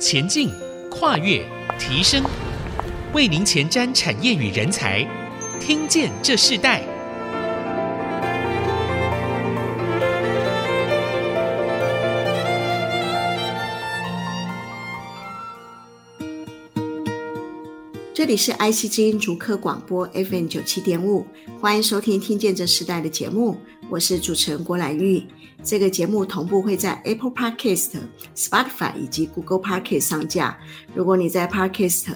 前进、跨越、提升，为您前瞻产业与人才，听见这世代。这里是 IC 之音竹科广播 FM 九七点五，欢迎收听《听见这时代》的节目，我是主持人郭兰玉。这个节目同步会在 Apple Podcast、Spotify 以及 Google Podcast 上架。如果你在 Podcast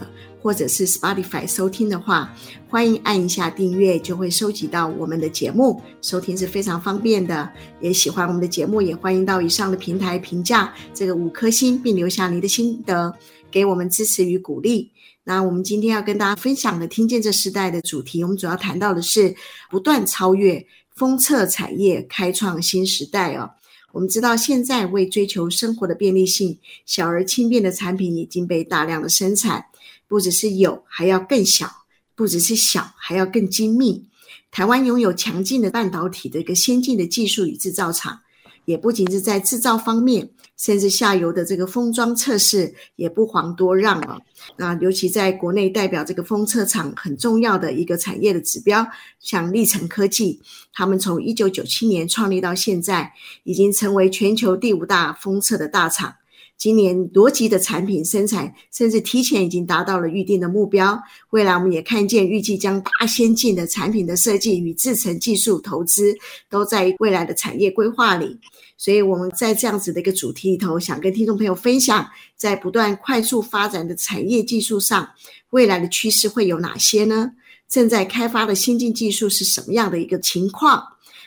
或者是 Spotify 收听的话，欢迎按一下订阅，就会收集到我们的节目，收听是非常方便的。也喜欢我们的节目，也欢迎到以上的平台评价这个五颗星，并留下你的心得，给我们支持与鼓励。那我们今天要跟大家分享的，听见这时代的主题，我们主要谈到的是不断超越封测产业，开创新时代哦。我们知道，现在为追求生活的便利性，小而轻便的产品已经被大量的生产，不只是有，还要更小；不只是小，还要更精密。台湾拥有强劲的半导体的一个先进的技术与制造厂，也不仅是在制造方面。甚至下游的这个封装测试也不遑多让了。那尤其在国内代表这个封测厂很重要的一个产业的指标，像力诚科技，他们从一九九七年创立到现在，已经成为全球第五大封测的大厂。今年多级的产品生产，甚至提前已经达到了预定的目标。未来我们也看见，预计将大先进的产品的设计与制程技术投资，都在未来的产业规划里。所以我们在这样子的一个主题里头，想跟听众朋友分享，在不断快速发展的产业技术上，未来的趋势会有哪些呢？正在开发的先进技术是什么样的一个情况？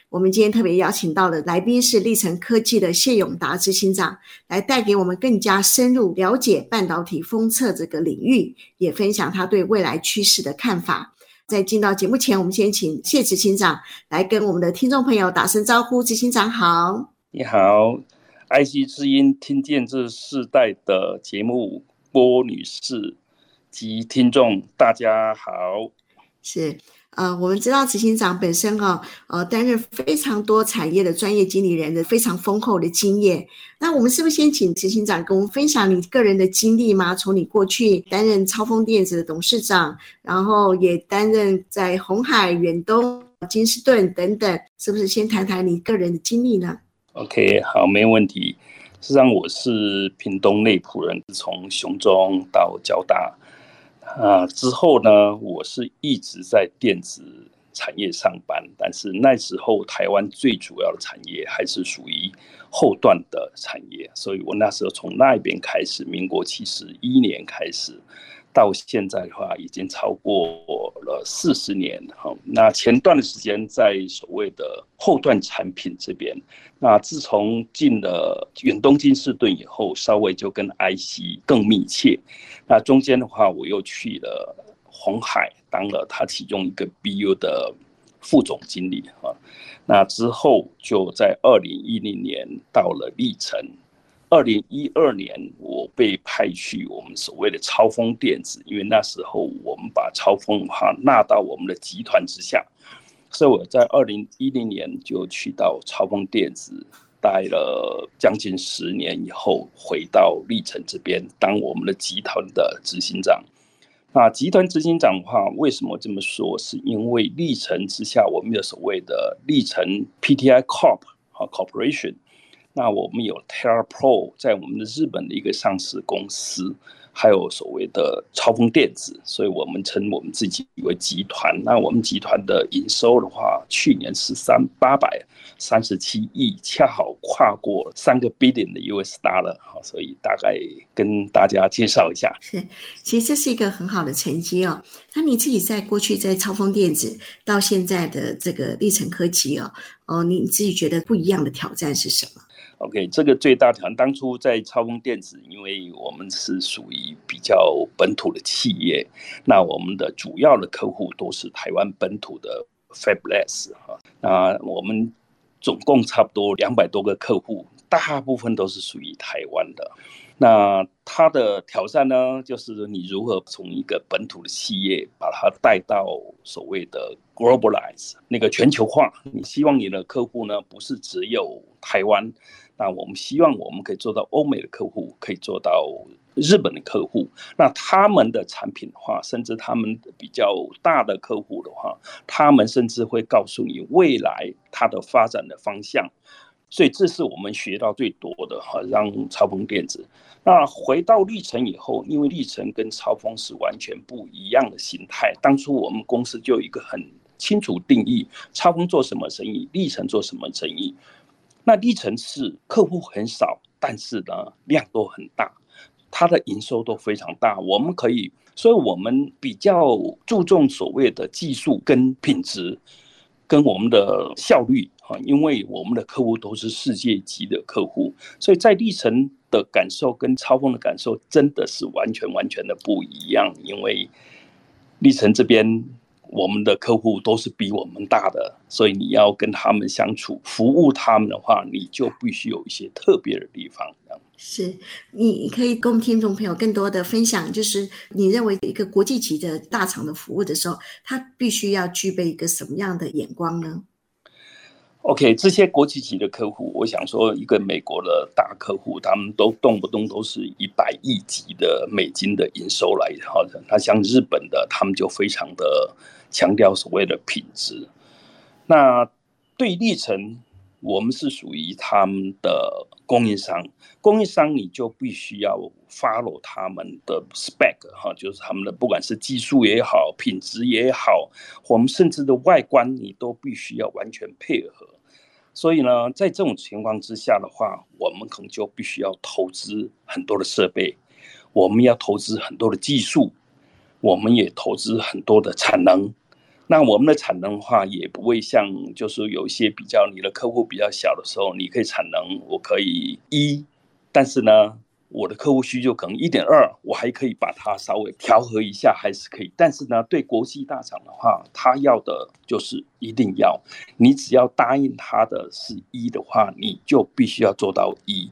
我们今天特别邀请到的来宾是力成科技的谢永达执行长，来带给我们更加深入了解半导体封测这个领域，也分享他对未来趋势的看法。在进到节目前，我们先请谢执行长来跟我们的听众朋友打声招呼。执行长好。你好，IC 之音听见这世代的节目，郭女士及听众大家好。是，呃，我们知道执行长本身哈、呃，担任非常多产业的专业经理人的非常丰厚的经验。那我们是不是先请执行长跟我们分享你个人的经历吗？从你过去担任超丰电子的董事长，然后也担任在鸿海、远东、金士顿等等，是不是先谈谈你个人的经历呢？OK，好，没问题。实际上，我是屏东内埔人，从雄中到交大，啊，之后呢，我是一直在电子产业上班。但是那时候，台湾最主要的产业还是属于后段的产业，所以我那时候从那边开始，民国七十一年开始。到现在的话，已经超过了四十年。哈，那前段的时间在所谓的后段产品这边，那自从进了远东金士顿以后，稍微就跟 IC 更密切。那中间的话，我又去了红海，当了他其中一个 BU 的副总经理。哈，那之后就在二零一零年到了力成。二零一二年，我被派去我们所谓的超丰电子，因为那时候我们把超丰哈纳到我们的集团之下，所以我在二零一零年就去到超丰电子待了将近十年以后，回到力成这边当我们的集团的执行长。那集团执行长的话，为什么这么说？是因为力成之下，我们有所谓的力成 PTI Corp 和 Corporation。那我们有 TeraPro 在我们的日本的一个上市公司，还有所谓的超丰电子，所以我们称我们自己为集团。那我们集团的营收的话，去年是三八百三十七亿，恰好跨过三个 billion 的 US dollar，所以大概跟大家介绍一下。是，其实这是一个很好的成绩哦。那你自己在过去在超丰电子到现在的这个力成科技哦，哦，你自己觉得不一样的挑战是什么？OK，这个最大条，当初在超风电子，因为我们是属于比较本土的企业，那我们的主要的客户都是台湾本土的 Fabless 哈，那我们总共差不多两百多个客户，大部分都是属于台湾的。那它的挑战呢，就是你如何从一个本土的企业把它带到所谓的 globalize 那个全球化。你希望你的客户呢，不是只有台湾。那我们希望我们可以做到欧美的客户可以做到日本的客户，那他们的产品的话，甚至他们比较大的客户的话，他们甚至会告诉你未来它的发展的方向。所以这是我们学到最多的哈，让超丰电子。那回到力成以后，因为力成跟超丰是完全不一样的形态。当初我们公司就有一个很清楚定义：超丰做什么生意，力成做什么生意。那力成是客户很少，但是呢量都很大，它的营收都非常大。我们可以，所以我们比较注重所谓的技术跟品质，跟我们的效率。啊，因为我们的客户都是世界级的客户，所以在力成的感受跟超峰的感受真的是完全完全的不一样。因为力成这边我们的客户都是比我们大的，所以你要跟他们相处、服务他们的话，你就必须有一些特别的地方。是，你可以跟听众朋友更多的分享，就是你认为一个国际级的大厂的服务的时候，他必须要具备一个什么样的眼光呢？OK，这些国际级的客户，我想说，一个美国的大客户，他们都动不动都是一百亿级的美金的营收来好的。那像日本的，他们就非常的强调所谓的品质。那对力成，我们是属于他们的供应商，供应商你就必须要 follow 他们的 spec 哈，就是他们的不管是技术也好，品质也好，我们甚至的外观，你都必须要完全配合。所以呢，在这种情况之下的话，我们可能就必须要投资很多的设备，我们要投资很多的技术，我们也投资很多的产能。那我们的产能的话，也不会像就是有一些比较你的客户比较小的时候，你可以产能我可以一，但是呢。我的客户需求可能一点二，我还可以把它稍微调和一下，还是可以。但是呢，对国际大厂的话，他要的就是一定要，你只要答应他的是一的话，你就必须要做到一。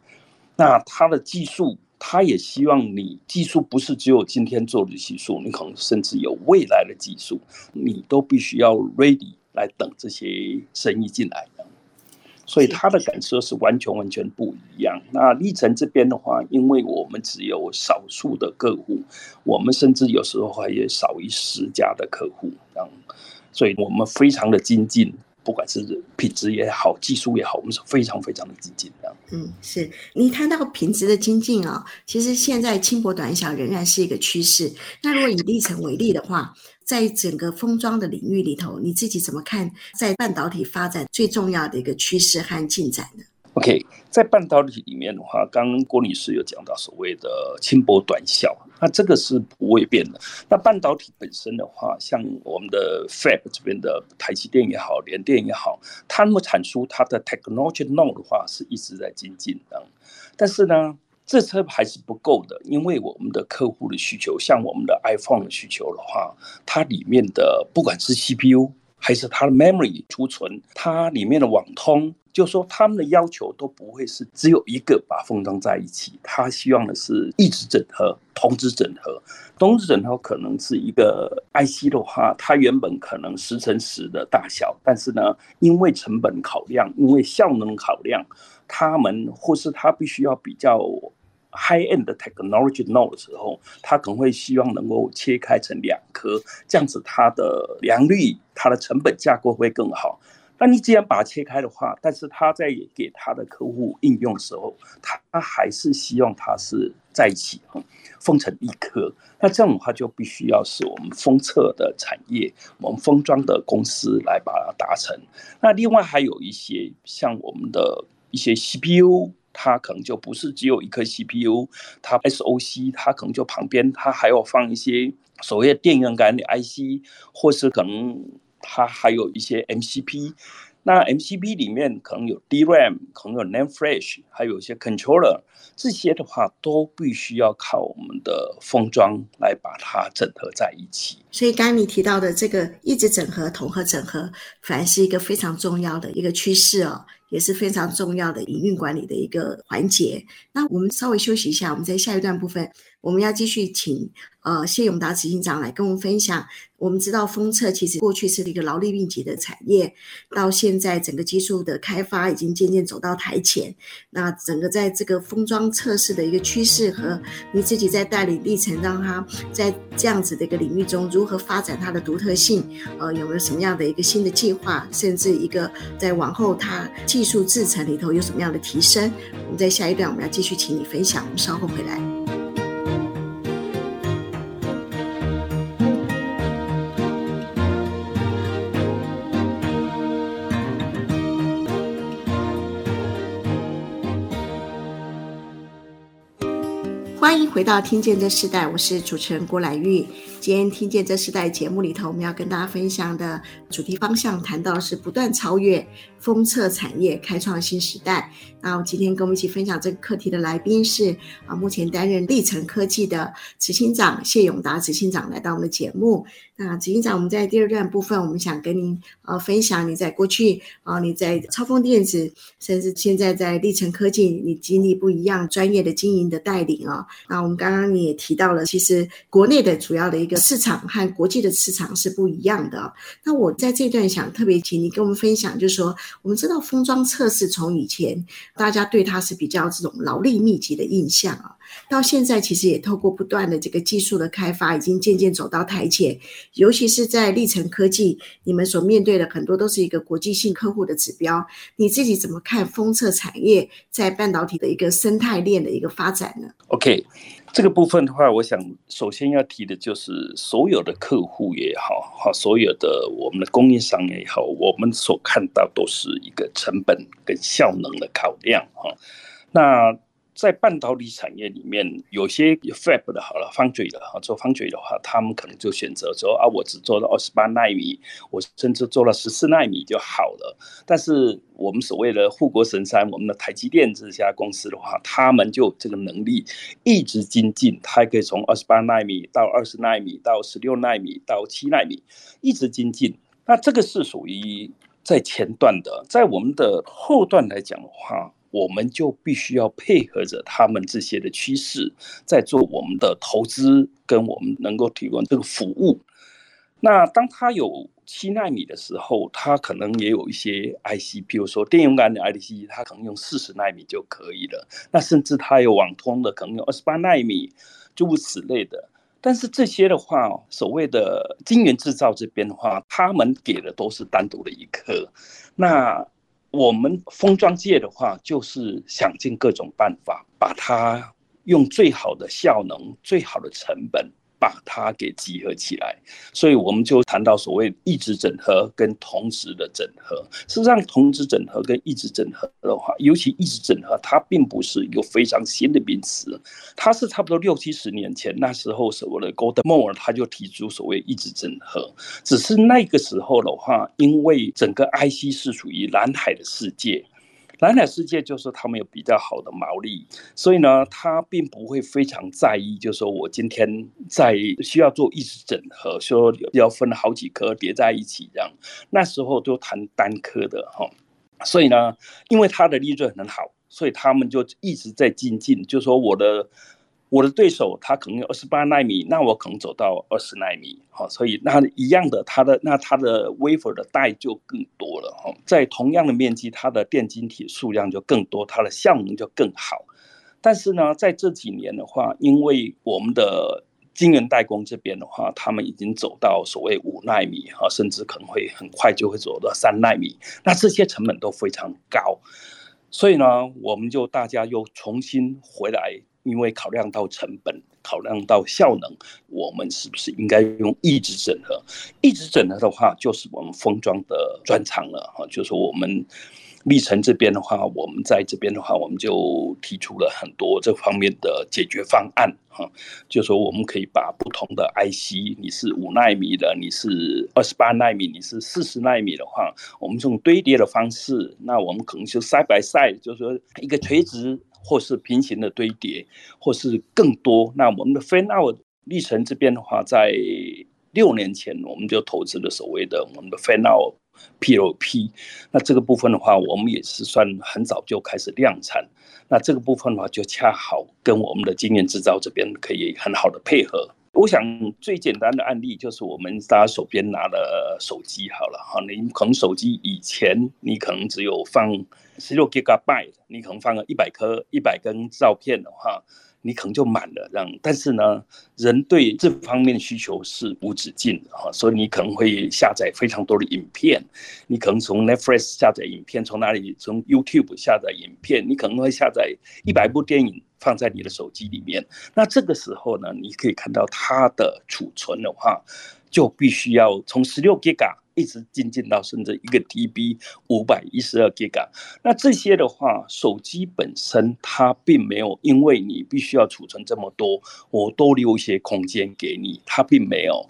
那他的技术，他也希望你技术不是只有今天做的技术，你可能甚至有未来的技术，你都必须要 ready 来等这些生意进来。所以他的感受是完全完全不一样。那历程这边的话，因为我们只有少数的客户，我们甚至有时候还有少于十家的客户，这样，所以我们非常的精进，不管是品质也好，技术也好，我们是非常非常的精进的。嗯，是你谈到品质的精进啊，其实现在轻薄短小仍然是一个趋势。那如果以历程为例的话，在整个封装的领域里头，你自己怎么看在半导体发展最重要的一个趋势和进展呢？OK，在半导体里面的话，刚刚郭女士有讲到所谓的轻薄短小，那这个是不会变的。那半导体本身的话，像我们的 Fab 这边的台积电也好，联电也好，他们产出它的 technology node 的话是一直在精进的，但是呢。这车还是不够的，因为我们的客户的需求，像我们的 iPhone 的需求的话，它里面的不管是 CPU 还是它的 memory 储存，它里面的网通，就说他们的要求都不会是只有一个把封装在一起，他希望的是一直整合、同时整合。同时整合可能是一个 IC 的话，它原本可能十乘十的大小，但是呢，因为成本考量，因为效能考量，他们或是他必须要比较。High end 的 technology node 的时候，他可能会希望能够切开成两颗，这样子它的良率、它的成本架构会更好。那你既然把它切开的话，但是他在给他的客户应用的时候，他还是希望它是在一起，封成一颗。那这样的话就必须要是我们封测的产业，我们封装的公司来把它达成。那另外还有一些像我们的一些 CPU。它可能就不是只有一颗 CPU，它 SOC 它可能就旁边它还要放一些所谓的电源感的 IC，或是可能它还有一些 MCP。那 MCP 里面可能有 DRAM，可能有 NAND Flash，还有一些 Controller，这些的话都必须要靠我们的封装来把它整合在一起。所以刚刚你提到的这个一直整合、统合、整合，反而是一个非常重要的一个趋势哦。也是非常重要的营运管理的一个环节。那我们稍微休息一下，我们在下一段部分，我们要继续请呃谢永达执行长来跟我们分享。我们知道封测其实过去是一个劳力密集的产业，到现在整个技术的开发已经渐渐走到台前。那整个在这个封装测试的一个趋势和你自己在带领历程，让他在这样子的一个领域中如何发展它的独特性，呃，有没有什么样的一个新的计划，甚至一个在往后它技术制程里头有什么样的提升？我们在下一段我们要继续请你分享，我们稍后回来。欢迎回到《听见这时代》，我是主持人郭兰玉。今天《听见这时代》节目里头，我们要跟大家分享的主题方向，谈到是不断超越封测产业，开创新时代。那我今天跟我们一起分享这个课题的来宾是啊，目前担任力成科技的执行长谢永达执行长来到我们的节目。那执行长，我们在第二段部分，我们想跟您呃分享你在过去啊，你在超风电子，甚至现在在力成科技，你经历不一样专业的经营的带领啊。那我们刚刚你也提到了，其实国内的主要的一个。市场和国际的市场是不一样的。那我在这段想特别请你跟我们分享，就是说，我们知道封装测试从以前大家对它是比较这种劳力密集的印象啊，到现在其实也透过不断的这个技术的开发，已经渐渐走到台前。尤其是在力成科技，你们所面对的很多都是一个国际性客户的指标。你自己怎么看封测产业在半导体的一个生态链的一个发展呢？OK。这个部分的话，我想首先要提的就是所有的客户也好，哈，所有的我们的供应商也好，我们所看到都是一个成本跟效能的考量，哈，那。在半导体产业里面，有些 fab 的好了，foundry 的哈，做 foundry 的话，他们可能就选择说啊，我只做到二十八奈米，我甚至做了十四奈米就好了。但是我们所谓的护国神山，我们的台积电这家公司的话，他们就这个能力一直精进，它可以从二十八奈米到二十奈米到十六奈米到七奈米一直精进。那这个是属于在前段的，在我们的后段来讲的话。我们就必须要配合着他们这些的趋势，在做我们的投资，跟我们能够提供这个服务。那当他有七纳米的时候，他可能也有一些 IC，比如说电容感的 IC，它可能用四十纳米就可以了。那甚至它有网通的，可能用二十八纳米，诸如此类的。但是这些的话，所谓的晶圆制造这边的话，他们给的都是单独的一颗。那我们封装界的话，就是想尽各种办法，把它用最好的效能、最好的成本。把它给集合起来，所以我们就谈到所谓异质整合跟同时的整合。事实上，同时整合跟异质整合的话，尤其异质整合，它并不是一个非常新的名词，它是差不多六七十年前那时候所谓的 Gordon Moore 他就提出所谓异质整合。只是那个时候的话，因为整个 IC 是属于蓝海的世界。蓝海世界就是他们有比较好的毛利，所以呢，他并不会非常在意，就是说我今天在需要做一直整合，说要分好几颗叠在一起这样，那时候就谈单颗的哈，所以呢，因为他的利润很好，所以他们就一直在精进，就说我的。我的对手他可能有二十八纳米，那我可能走到二十纳米，好，所以那一样的，它的那它的微服的带就更多了哈，在同样的面积，它的电晶体数量就更多，它的效能就更好。但是呢，在这几年的话，因为我们的晶圆代工这边的话，他们已经走到所谓五纳米啊，甚至可能会很快就会走到三纳米，那这些成本都非常高，所以呢，我们就大家又重新回来。因为考量到成本，考量到效能，我们是不是应该用异质整合？异质整合的话，就是我们封装的专长了哈。就是我们力成这边的话，我们在这边的话，我们就提出了很多这方面的解决方案哈。就说，我们可以把不同的 IC，你是五纳米的，你是二十八纳米，你是四十纳米的话，我们用堆叠的方式，那我们可能就 side by side，就是说一个垂直。或是平行的堆叠，或是更多。那我们的 Fan-out 力成这边的话，在六年前我们就投资了所谓的我们的 Fan-out P O P。那这个部分的话，我们也是算很早就开始量产。那这个部分的话，就恰好跟我们的经验制造这边可以很好的配合。我想最简单的案例就是我们大家手边拿的手机好了哈，你可能手机以前你可能只有放十六 Gigabyte，你可能放个一百颗一百根照片的话。你可能就满了这样，但是呢，人对这方面的需求是无止境的哈，所以你可能会下载非常多的影片，你可能从 Netflix 下载影片，从哪里？从 YouTube 下载影片，你可能会下载一百部电影放在你的手机里面。那这个时候呢，你可以看到它的储存的话，就必须要从十六 Giga。一直进进到甚至一个 TB 五百一十二 G，那这些的话，手机本身它并没有，因为你必须要储存这么多，我多留一些空间给你，它并没有。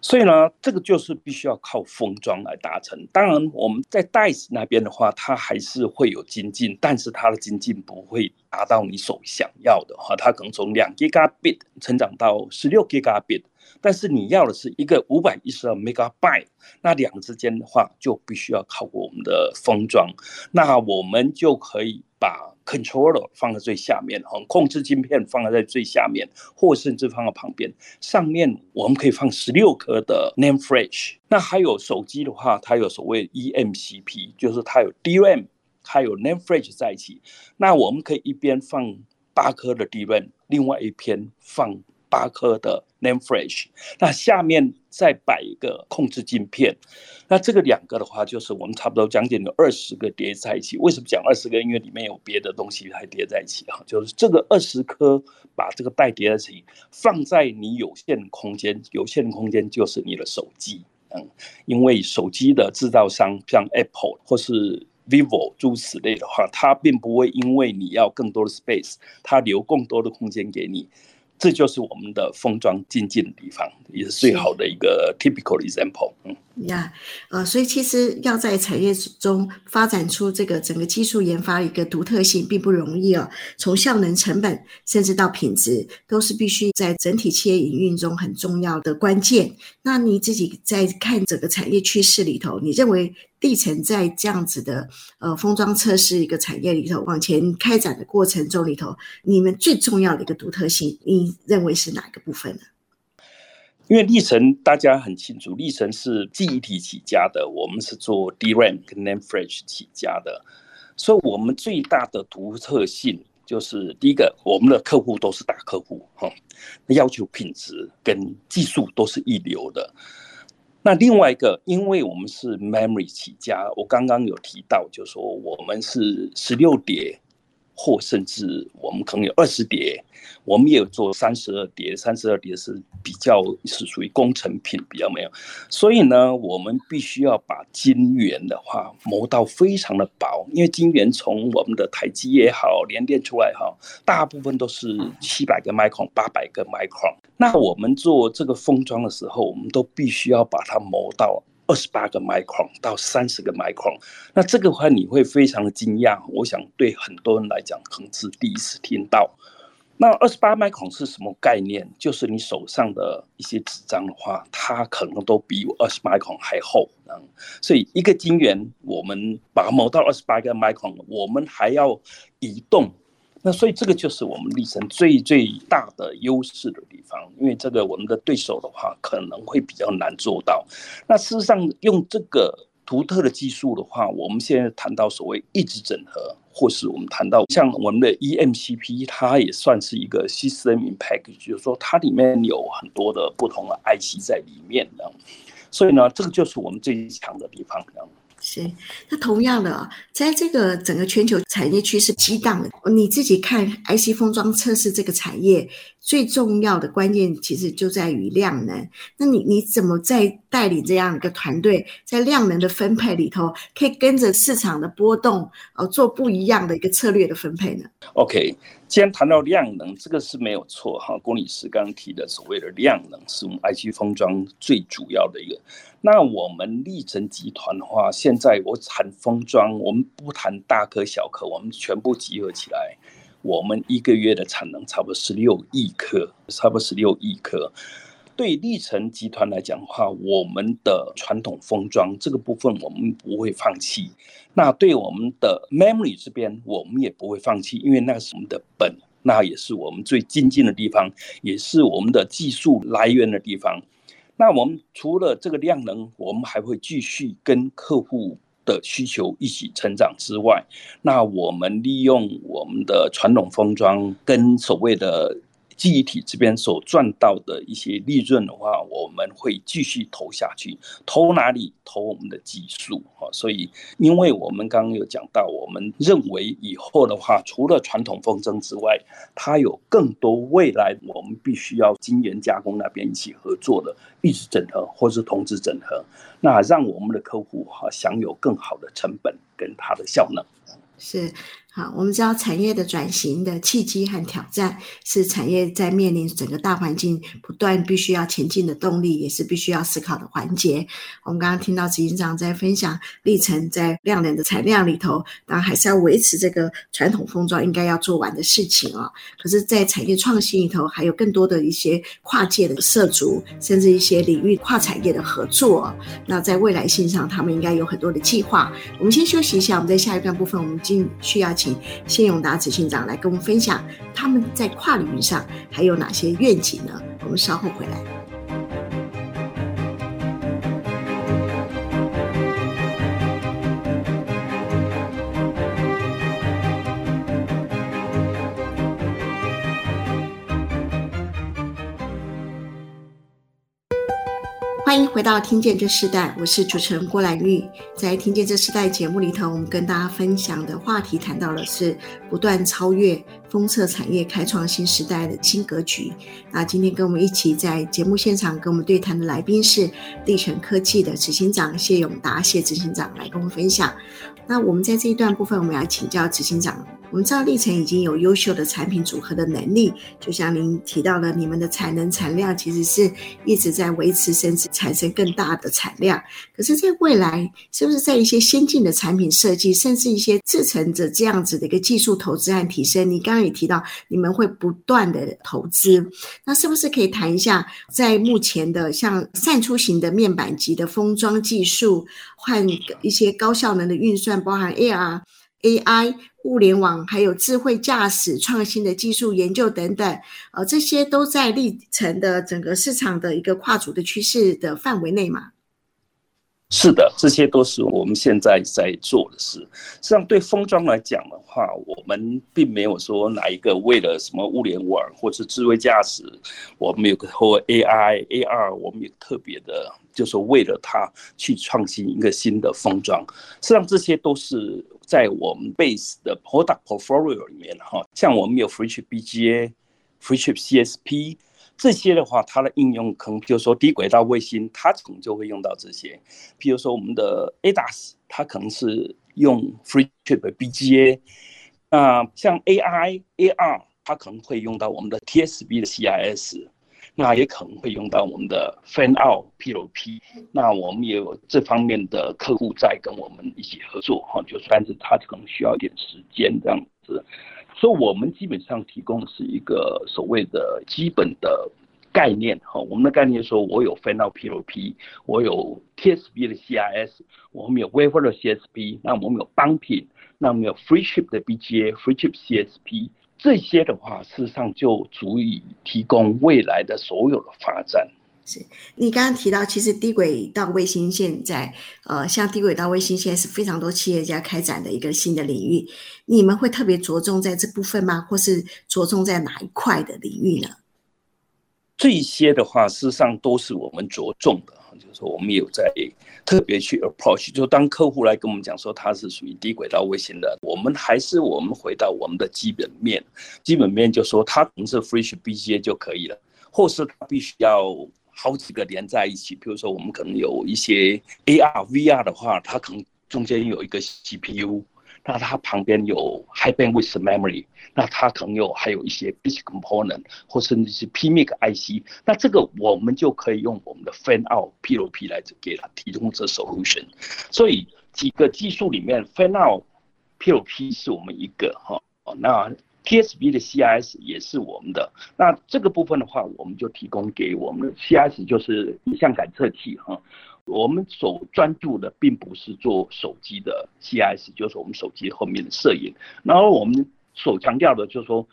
所以呢，这个就是必须要靠封装来达成。当然，我们在 Dice 那边的话，它还是会有精进，但是它的精进不会达到你所想要的哈，它可能从两 Gigabit 成长到十六 Gigabit。但是你要的是一个五百一十二 megabyte，那两个之间的话就必须要靠我们的封装，那我们就可以把 controller 放在最下面，哈，控制晶片放在最下面，或甚至放到旁边，上面我们可以放十六颗的 nanofridge。那还有手机的话，它有所谓 eMCP，就是它有 DRAM，它有 nanofridge 在一起，那我们可以一边放八颗的 DRAM，另外一边放。八颗的 NAND flash，那下面再摆一个控制晶片，那这个两个的话，就是我们差不多将近有二十个叠在一起。为什么讲二十个？因为里面有别的东西还叠在一起啊，就是这个二十颗把这个带叠在一起，放在你有限空间，有限空间就是你的手机，嗯，因为手机的制造商像 Apple 或是 Vivo 诸此类的话，它并不会因为你要更多的 space，它留更多的空间给你。这就是我们的封装精进的地方，也是最好的一个 typical example。嗯，呀，呃，所以其实要在产业中发展出这个整个技术研发一个独特性，并不容易哦。从效能、成本，甚至到品质，都是必须在整体企业营运中很重要的关键。那你自己在看整个产业趋势里头，你认为？历程在这样子的呃封装测试一个产业里头往前开展的过程中里头，你们最重要的一个独特性，你认为是哪个部分呢？因为历程大家很清楚，历程是记忆体起家的，我们是做 DRAM 跟 NAND Flash 起家的，所以我们最大的独特性就是第一个，我们的客户都是大客户哈，要求品质跟技术都是一流的。那另外一个，因为我们是 memory 起家，我刚刚有提到，就是说我们是十六碟。或甚至我们可能有二十叠，我们也有做三十二叠，三十二叠是比较是属于工程品，比较没有。所以呢，我们必须要把晶圆的话磨到非常的薄，因为晶圆从我们的台积也好，联电出来哈，大部分都是七百个 micron、八百个 micron。那我们做这个封装的时候，我们都必须要把它磨到。二十八个 micron 到三十个 micron，那这个话你会非常的惊讶。我想对很多人来讲，可能是第一次听到。那二十八 micron 是什么概念？就是你手上的一些纸张的话，它可能都比二十 micron 还厚。嗯，所以一个晶圆，我们把它磨到二十八个 micron，我们还要移动。那所以这个就是我们力成最最大的优势的地方，因为这个我们的对手的话可能会比较难做到。那事实上用这个独特的技术的话，我们现在谈到所谓一直整合，或是我们谈到像我们的 eMCP，它也算是一个 System in Package，就是说它里面有很多的不同的 IC 在里面的。所以呢，这个就是我们最强的地方。是，那同样的啊，在这个整个全球产业趋势激荡，你自己看 IC 封装测试这个产业最重要的关键，其实就在于量能。那你你怎么在带领这样一个团队，在量能的分配里头，可以跟着市场的波动，呃，做不一样的一个策略的分配呢？OK。既然谈到量能，这个是没有错哈。龚理事刚刚提的所谓的量能，是我们 IC 封装最主要的一个。那我们立成集团的话，现在我谈封装，我们不谈大颗小颗，我们全部集合起来，我们一个月的产能差不多十六亿颗，差不多十六亿颗。对力成集团来讲的话，我们的传统封装这个部分我们不会放弃。那对我们的 memory 这边，我们也不会放弃，因为那是我们的本，那也是我们最精进的地方，也是我们的技术来源的地方。那我们除了这个量能，我们还会继续跟客户的需求一起成长之外，那我们利用我们的传统封装跟所谓的。记忆体这边所赚到的一些利润的话，我们会继续投下去。投哪里？投我们的技术啊。所以，因为我们刚刚有讲到，我们认为以后的话，除了传统风筝之外，它有更多未来我们必须要晶圆加工那边一起合作的，一直整合或是同时整合，那让我们的客户哈享有更好的成本跟它的效能。是。好，我们知道产业的转型的契机和挑战，是产业在面临整个大环境不断必须要前进的动力，也是必须要思考的环节。我们刚刚听到执行长在分享，历程在量能的产量里头，当然还是要维持这个传统封装应该要做完的事情啊、哦。可是，在产业创新里头，还有更多的一些跨界的涉足，甚至一些领域跨产业的合作。那在未来性上，他们应该有很多的计划。我们先休息一下，我们在下一段部分，我们进需要。请谢永达执行长来跟我们分享他们在跨领域上还有哪些愿景呢？我们稍后回来。欢迎回到《听见这世代》，我是主持人郭兰玉。在《听见这世代》节目里头，我们跟大家分享的话题谈到的是不断超越封测产业，开创新时代的新格局。那今天跟我们一起在节目现场跟我们对谈的来宾是力成科技的执行长谢永达谢执行长来跟我们分享。那我们在这一段部分，我们要请教执行长。我们知道力成已经有优秀的产品组合的能力，就像您提到了，你们的产能产量其实是一直在维持，甚至产生更大的产量。可是，在未来，是不是在一些先进的产品设计，甚至一些制程的这样子的一个技术投资和提升？你刚刚也提到，你们会不断的投资，那是不是可以谈一下，在目前的像散出型的面板级的封装技术，换一些高效能的运算，包含 AR、AI。物联网还有智慧驾驶、创新的技术研究等等，呃，这些都在力成的整个市场的一个跨足的趋势的范围内嘛？是的，这些都是我们现在在做的事。实际上，对封装来讲的话，我们并没有说哪一个为了什么物联网或者智慧驾驶，我们有个或 AI、AR，我们有特别的，就是为了它去创新一个新的封装。实际上，这些都是。在我们 base 的 product portfolio 里面哈，像我们有 freechip BGA，freechip CSP 这些的话，它的应用可能，比如说低轨道卫星，它可能就会用到这些。比如说我们的 ADAS，它可能是用 freechip BGA。那像 AI、AR，它可能会用到我们的 TSB 的 CIS。那也可能会用到我们的 Fan-out PLP，那我们也有这方面的客户在跟我们一起合作哈，就算是他可能需要一点时间这样子，所以我们基本上提供的是一个所谓的基本的概念哈。我们的概念说，我有 Fan-out PLP，我有 T S B 的 CIS，我们有 Wafer 的 CSP，那我们有 Bumping，那我们有 Free Chip 的 B G A，Free Chip CSP。这些的话，事实上就足以提供未来的所有的发展。是你刚刚提到，其实低轨道卫星现在，呃，像低轨道卫星现在是非常多企业家开展的一个新的领域。你们会特别着重在这部分吗？或是着重在哪一块的领域呢？这些的话，事实上都是我们着重的。就是说，我们有在特别去 approach，就当客户来跟我们讲说他是属于低轨道卫星的，我们还是我们回到我们的基本面，基本面就说它可能是 free BGA 就可以了，或是它必须要好几个连在一起，比如说我们可能有一些 AR、VR 的话，它可能中间有一个 CPU。那它旁边有 High Bandwidth Memory，那它可能有还有一些 Basic Component 或甚至是 PMIC IC，那这个我们就可以用我们的 Fan-out PLP 来给它提供这 solution。所以几个技术里面，Fan-out PLP 是我们一个哈，那 TSB 的 CIS 也是我们的。那这个部分的话，我们就提供给我们的 CIS，就是影像感测器哈。我们所专注的并不是做手机的 C S，就是我们手机后面的摄影。然后我们所强调的就是说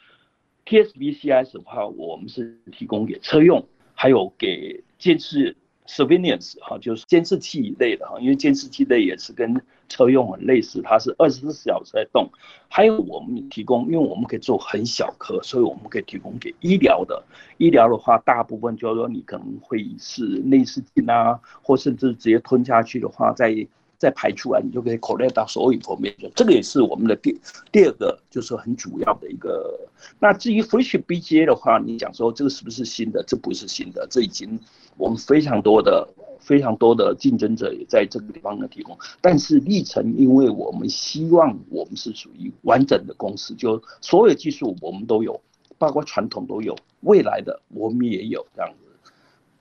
tsvcs 的话，我们是提供给车用，还有给监视。Surveillance 哈，就是监视器一类的哈，因为监视器类也是跟车用很类似，它是二十四小时在动。还有我们提供，因为我们可以做很小颗，所以我们可以提供给医疗的。医疗的话，大部分就是说你可能会是内视镜啊，或甚至直接吞下去的话，再再排出来，你就可以 collect 到所有方面。这个也是我们的第第二个，就是很主要的一个。那至于 fresh BGA 的话，你讲说这个是不是新的？这不是新的，这已经。我们非常多的、非常多的竞争者也在这个地方呢提供，但是历程，因为我们希望我们是属于完整的公司，就所有技术我们都有，包括传统都有，未来的我们也有这样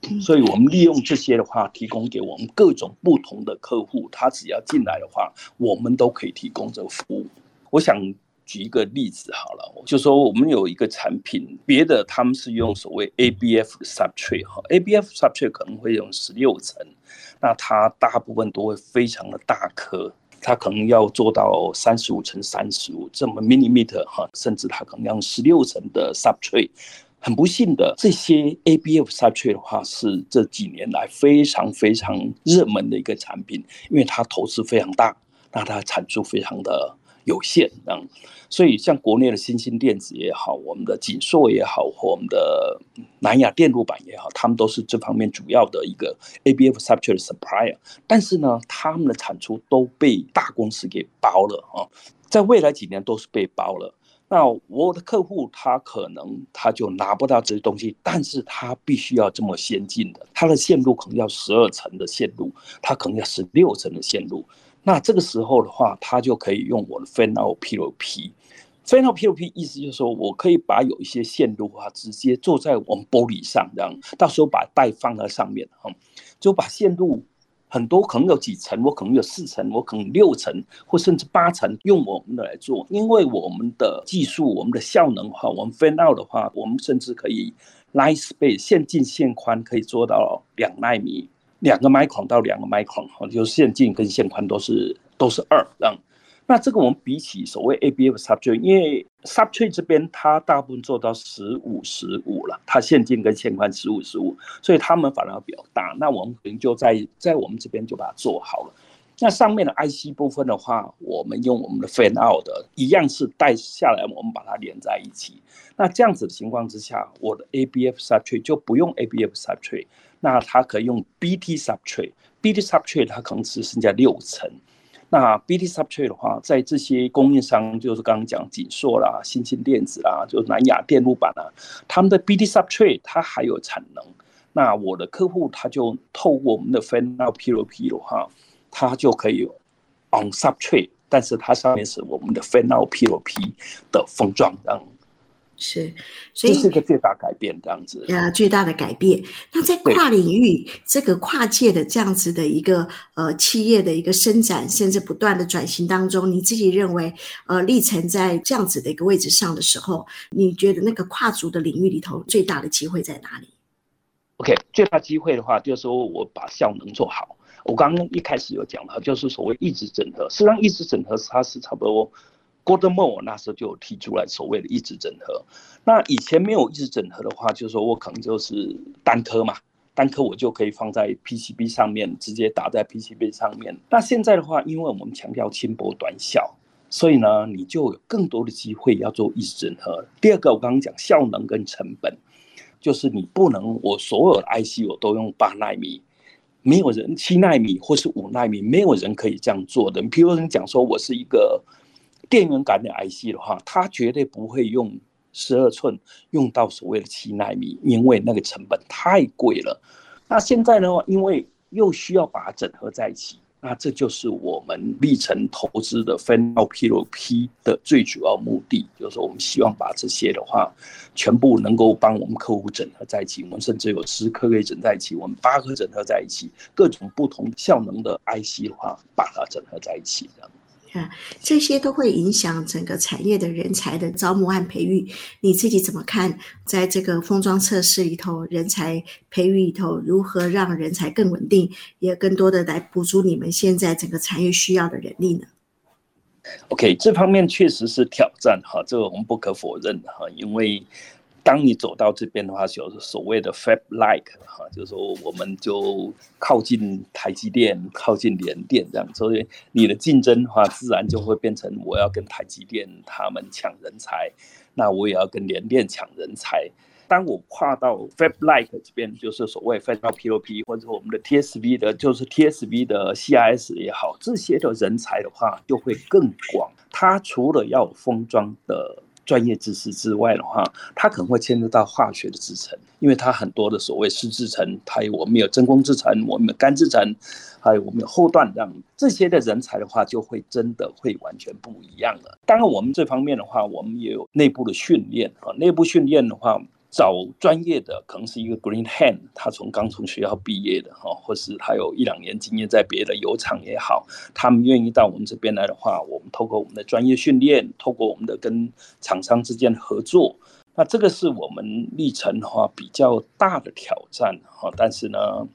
子，所以我们利用这些的话，提供给我们各种不同的客户，他只要进来的话，我们都可以提供这个服务。我想。举一个例子好了，就说我们有一个产品，别的他们是用所谓 ABF substrate 哈，ABF substrate 可能会用十六层，那它大部分都会非常的大颗，它可能要做到三十五乘三十五这么 millimeter 哈，甚至它可能用十六层的 substrate。很不幸的，这些 ABF substrate 的话是这几年来非常非常热门的一个产品，因为它投资非常大，那它产出非常的。有限，这样，所以像国内的新兴电子也好，我们的景硕也好，或我们的南亚电路板也好，他们都是这方面主要的一个 ABF substrate supplier。但是呢，他们的产出都被大公司给包了啊，在未来几年都是被包了。那我的客户他可能他就拿不到这些东西，但是他必须要这么先进的，他的线路可能要十二层的线路，他可能要十六层的线路。那这个时候的话，他就可以用我的 Fan-out PLP。Fan-out PLP 意思就是说，我可以把有一些线路啊，直接做在我们玻璃上，这样到时候把带放在上面，哈，就把线路很多可能有几层，我可能有四层，我可能六层，或甚至八层，用我们的来做，因为我们的技术，我们的效能哈，我们 Fan-out 的话，我们甚至可以 Line Space 线径线宽可以做到两纳米。两个 micron 到两个 micron 哈，就是线径跟线宽都是都是二这样。那这个我们比起所谓 ABF substrate，因为 substrate 这边它大部分做到十五十五了，它线径跟线宽十五十五，所以他们反而比较大。那我们可能就在在我们这边就把它做好了。那上面的 IC 部分的话，我们用我们的 fan out 的一样是带下来，我们把它连在一起。那这样子的情况之下，我的 ABF substrate 就不用 ABF substrate。那它可以用 BT substrate，BT substrate 它可能只剩下六层。那 BT substrate 的话，在这些供应商，就是刚刚讲景硕啦、新兴电子啦，就南亚电路板啊，他们的 BT substrate 它还有产能。那我的客户他就透过我们的 Fan-out PLP 的话，他就可以 on substrate，但是它上面是我们的 Fan-out PLP 的封装这样。是，所以这是一个最大改变，这样子。呃，最大的改变。那在跨领域这个跨界的这样子的一个呃企业的一个伸展，甚至不断的转型当中，你自己认为呃历程在这样子的一个位置上的时候，你觉得那个跨足的领域里头最大的机会在哪里？OK，最大机会的话，就是说我把效能做好。我刚刚一开始有讲到，就是所谓异质整合。实际上，异质整合它是差不多。Gordon Moore 那时候就提出来所谓的异质整合。那以前没有异质整合的话，就是说我可能就是单颗嘛，单颗我就可以放在 PCB 上面，直接打在 PCB 上面。那现在的话，因为我们强调轻薄短小，所以呢，你就有更多的机会要做异质整合。第二个，我刚刚讲效能跟成本，就是你不能我所有的 IC 我都用八纳米，没有人七纳米或是五纳米，没有人可以这样做的。你比如你讲说我是一个。电源感的 IC 的话，它绝对不会用十二寸用到所谓的七纳米，因为那个成本太贵了。那现在呢，因为又需要把它整合在一起，那这就是我们历程投资的 Fan-out PLP 的最主要目的，就是我们希望把这些的话全部能够帮我们客户整合在一起。我们甚至有十颗可以整在一起，我们八颗整合在一起，各种不同效能的 IC 的话，把它整合在一起这样。啊，这些都会影响整个产业的人才的招募和培育。你自己怎么看？在这个封装测试里头，人才培育里头，如何让人才更稳定，也更多的来补足你们现在整个产业需要的人力呢？OK，这方面确实是挑战哈，这个我们不可否认哈，因为。当你走到这边的话，就是所谓的 Fab-like 哈，就是说我们就靠近台积电、靠近联电这样，所以你的竞争的话，自然就会变成我要跟台积电他们抢人才，那我也要跟联电抢人才。当我跨到 Fab-like 这边，就是所谓 Fan-out PLP 或者我们的 TSV 的，就是 TSV 的 CIS 也好，这些的人才的话就会更广。它除了要封装的。专业知识之外的话，它可能会牵涉到化学的制成，因为它很多的所谓湿制成，还有我们有真空制成，我们有干制成，还有我们有后段这样，这些的人才的话，就会真的会完全不一样了。当然，我们这方面的话，我们也有内部的训练啊，内部训练的话。找专业的可能是一个 green hand，他从刚从学校毕业的哈，或是他有一两年经验在别的油厂也好，他们愿意到我们这边来的话，我们透过我们的专业训练，透过我们的跟厂商之间的合作，那这个是我们历程的话比较大的挑战哈。但是呢，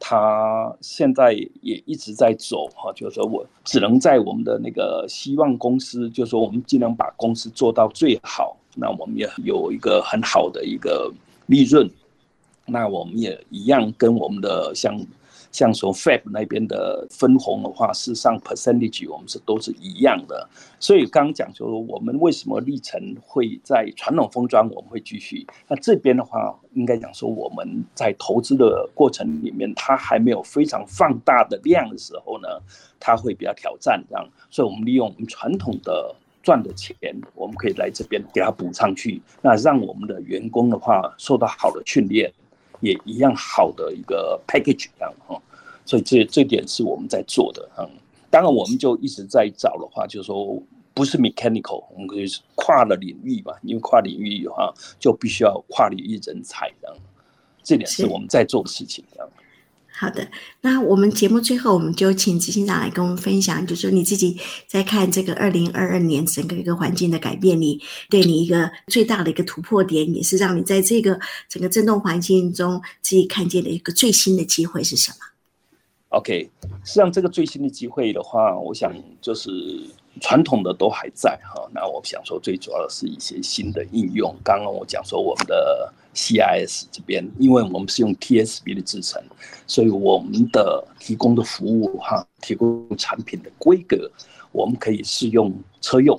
他现在也一直在走哈，就是说我只能在我们的那个希望公司，就是说我们尽量把公司做到最好。那我们也有一个很好的一个利润，那我们也一样跟我们的像像说 Fab 那边的分红的话，事实上 percentage 我们是都是一样的。所以刚刚讲说我们为什么历程会在传统封装我们会继续，那这边的话应该讲说我们在投资的过程里面，它还没有非常放大的量的时候呢，它会比较挑战这样，所以我们利用我们传统的。赚的钱，我们可以来这边给他补上去，那让我们的员工的话受到好的训练，也一样好的一个 package 这样哈，所以这这点是我们在做的，嗯，当然我们就一直在找的话，就是说不是 mechanical，我们可以跨了领域吧，因为跨领域的话就必须要跨领域人才这样，这点是。我们在做的事情这样。好的，那我们节目最后，我们就请执行长来跟我们分享，就说你自己在看这个二零二二年整个一个环境的改变里，你对你一个最大的一个突破点，也是让你在这个整个震动环境中自己看见的一个最新的机会是什么？OK，实际上这个最新的机会的话，我想就是。传统的都还在哈，那我想说最主要的是一些新的应用。刚刚我讲说我们的 CIS 这边，因为我们是用 TSB 的制成，所以我们的提供的服务哈，提供产品的规格，我们可以适用车用，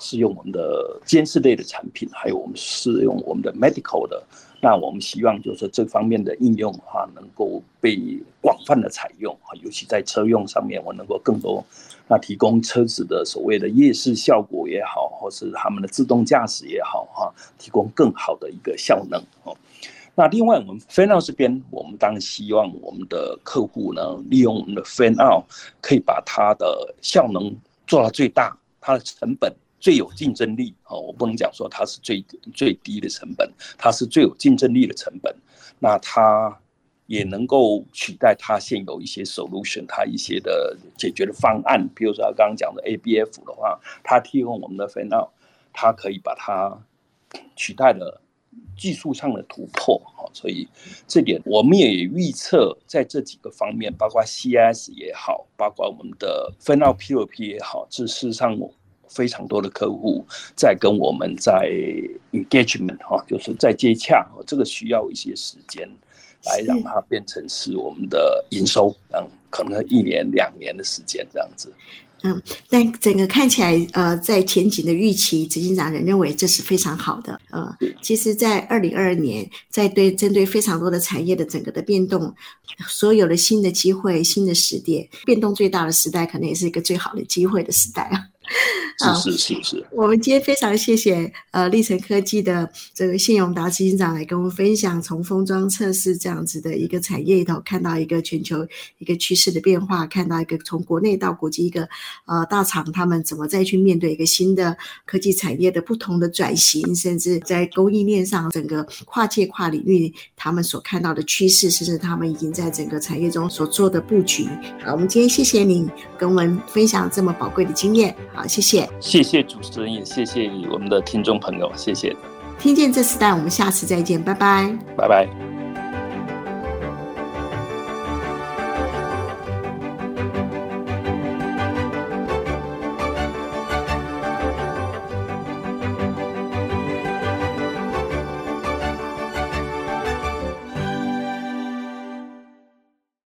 适用我们的监视类的产品，还有我们适用我们的 medical 的。那我们希望就是这方面的应用的话，能够被广泛的采用啊，尤其在车用上面，我能够更多那提供车子的所谓的夜视效果也好，或是他们的自动驾驶也好哈，提供更好的一个效能哦。那另外我们 Fan-out 这边，我们当然希望我们的客户呢，利用我们的 Fan-out 可以把它的效能做到最大，它的成本。最有竞争力哦！我不能讲说它是最最低的成本，它是最有竞争力的成本。那它也能够取代它现有一些 solution，它一些的解决的方案。比如说刚刚讲的 ABF 的话，它提供我们的 final，它可以把它取代了技术上的突破。所以这点我们也预测，在这几个方面，包括 CS 也好，包括我们的 Fan-out PLP 也好，这事实上我。非常多的客户在跟我们在 engagement 哈，就是在接洽，这个需要一些时间来让它变成是我们的营收，嗯，可能一年两年的时间这样子。嗯，但整个看起来，呃，在前景的预期，执行长仍认为这是非常好的。呃，其实，在二零二二年，在对针对非常多的产业的整个的变动，所有的新的机会、新的时点，变动最大的时代，可能也是一个最好的机会的时代啊。是是是是。我们今天非常谢谢呃历成科技的这个谢永达执行长来跟我们分享，从封装测试这样子的一个产业里头，看到一个全球一个趋势的变化，看到一个从国内到国际一个呃大厂他们怎么再去面对一个新的科技产业的不同的转型，甚至在供应链上整个跨界跨领域他们所看到的趋势，甚至他们已经在整个产业中所做的布局。好，我们今天谢谢你跟我们分享这么宝贵的经验。好，谢谢，谢谢主持人，也谢谢我们的听众朋友，谢谢。听见这时代，我们下次再见，拜拜，拜拜。